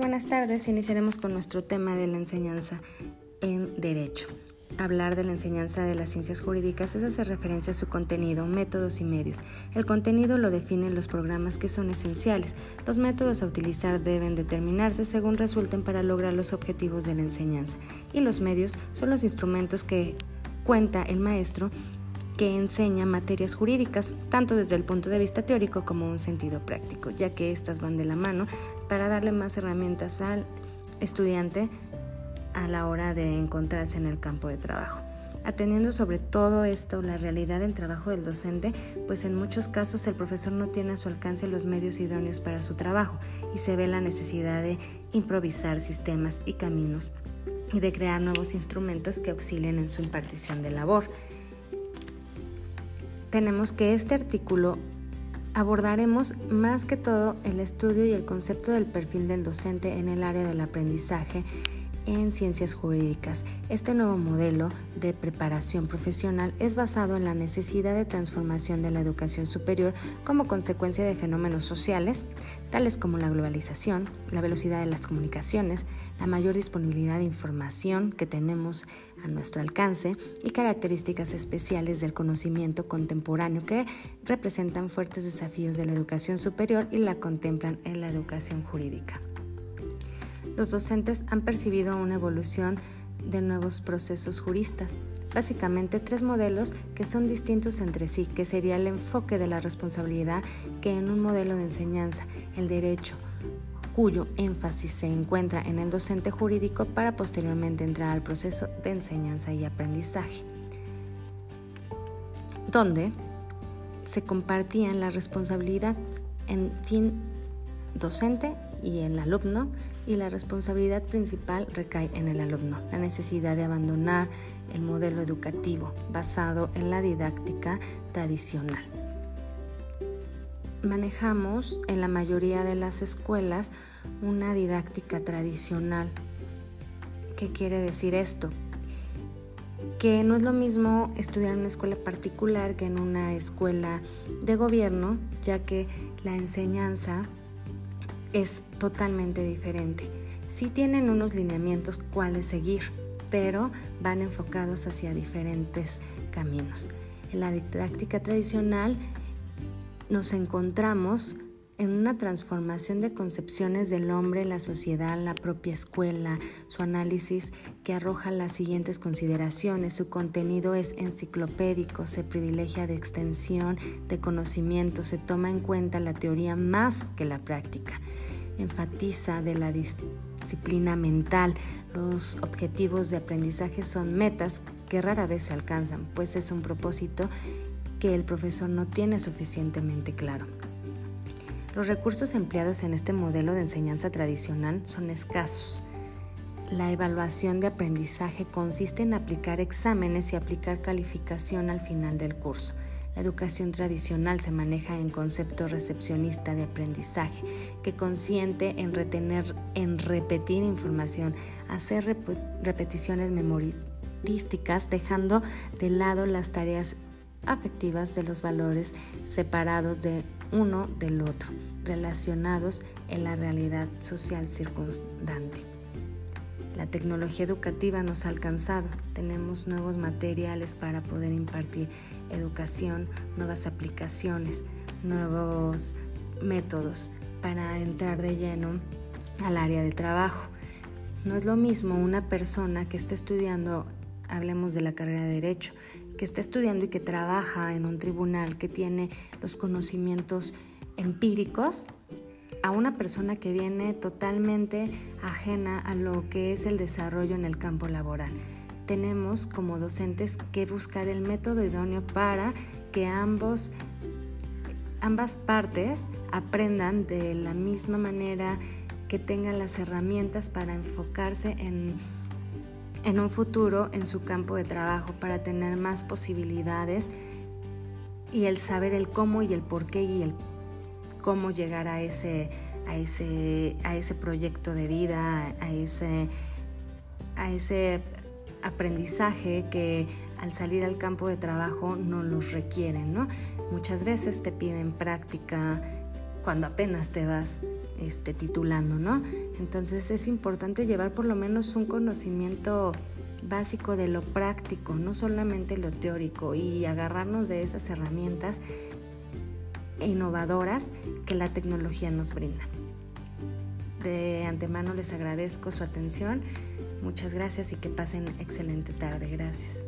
buenas tardes. Iniciaremos con nuestro tema de la enseñanza en Derecho. Hablar de la enseñanza de las ciencias jurídicas es hacer referencia a su contenido, métodos y medios. El contenido lo definen los programas que son esenciales. Los métodos a utilizar deben determinarse según resulten para lograr los objetivos de la enseñanza. Y los medios son los instrumentos que cuenta el maestro que enseña materias jurídicas, tanto desde el punto de vista teórico como un sentido práctico, ya que éstas van de la mano para darle más herramientas al estudiante a la hora de encontrarse en el campo de trabajo. Atendiendo sobre todo esto la realidad del trabajo del docente, pues en muchos casos el profesor no tiene a su alcance los medios idóneos para su trabajo y se ve la necesidad de improvisar sistemas y caminos y de crear nuevos instrumentos que auxilien en su impartición de labor tenemos que este artículo abordaremos más que todo el estudio y el concepto del perfil del docente en el área del aprendizaje en ciencias jurídicas. Este nuevo modelo de preparación profesional es basado en la necesidad de transformación de la educación superior como consecuencia de fenómenos sociales, tales como la globalización, la velocidad de las comunicaciones, la mayor disponibilidad de información que tenemos a nuestro alcance y características especiales del conocimiento contemporáneo que representan fuertes desafíos de la educación superior y la contemplan en la educación jurídica los docentes han percibido una evolución de nuevos procesos juristas, básicamente tres modelos que son distintos entre sí, que sería el enfoque de la responsabilidad que en un modelo de enseñanza, el derecho, cuyo énfasis se encuentra en el docente jurídico para posteriormente entrar al proceso de enseñanza y aprendizaje, donde se compartían la responsabilidad en fin docente y el alumno y la responsabilidad principal recae en el alumno, la necesidad de abandonar el modelo educativo basado en la didáctica tradicional. Manejamos en la mayoría de las escuelas una didáctica tradicional. ¿Qué quiere decir esto? Que no es lo mismo estudiar en una escuela particular que en una escuela de gobierno, ya que la enseñanza es totalmente diferente. Sí tienen unos lineamientos cuáles seguir, pero van enfocados hacia diferentes caminos. En la didáctica tradicional nos encontramos en una transformación de concepciones del hombre, la sociedad, la propia escuela, su análisis que arroja las siguientes consideraciones. Su contenido es enciclopédico, se privilegia de extensión de conocimiento, se toma en cuenta la teoría más que la práctica enfatiza de la disciplina mental. Los objetivos de aprendizaje son metas que rara vez se alcanzan, pues es un propósito que el profesor no tiene suficientemente claro. Los recursos empleados en este modelo de enseñanza tradicional son escasos. La evaluación de aprendizaje consiste en aplicar exámenes y aplicar calificación al final del curso. La educación tradicional se maneja en concepto recepcionista de aprendizaje, que consiente en retener, en repetir información, hacer repeticiones memorísticas, dejando de lado las tareas afectivas de los valores separados de uno del otro, relacionados en la realidad social circundante. La tecnología educativa nos ha alcanzado. Tenemos nuevos materiales para poder impartir educación, nuevas aplicaciones, nuevos métodos para entrar de lleno al área de trabajo. No es lo mismo una persona que está estudiando, hablemos de la carrera de derecho, que está estudiando y que trabaja en un tribunal, que tiene los conocimientos empíricos a una persona que viene totalmente ajena a lo que es el desarrollo en el campo laboral. Tenemos como docentes que buscar el método idóneo para que ambos, ambas partes aprendan de la misma manera, que tengan las herramientas para enfocarse en, en un futuro en su campo de trabajo, para tener más posibilidades y el saber el cómo y el por qué y el cómo llegar a ese, a ese, a ese proyecto de vida, a ese, a ese aprendizaje que al salir al campo de trabajo no los requieren, ¿no? Muchas veces te piden práctica cuando apenas te vas este, titulando, ¿no? Entonces es importante llevar por lo menos un conocimiento básico de lo práctico, no solamente lo teórico, y agarrarnos de esas herramientas innovadoras que la tecnología nos brinda. De antemano les agradezco su atención. Muchas gracias y que pasen excelente tarde. Gracias.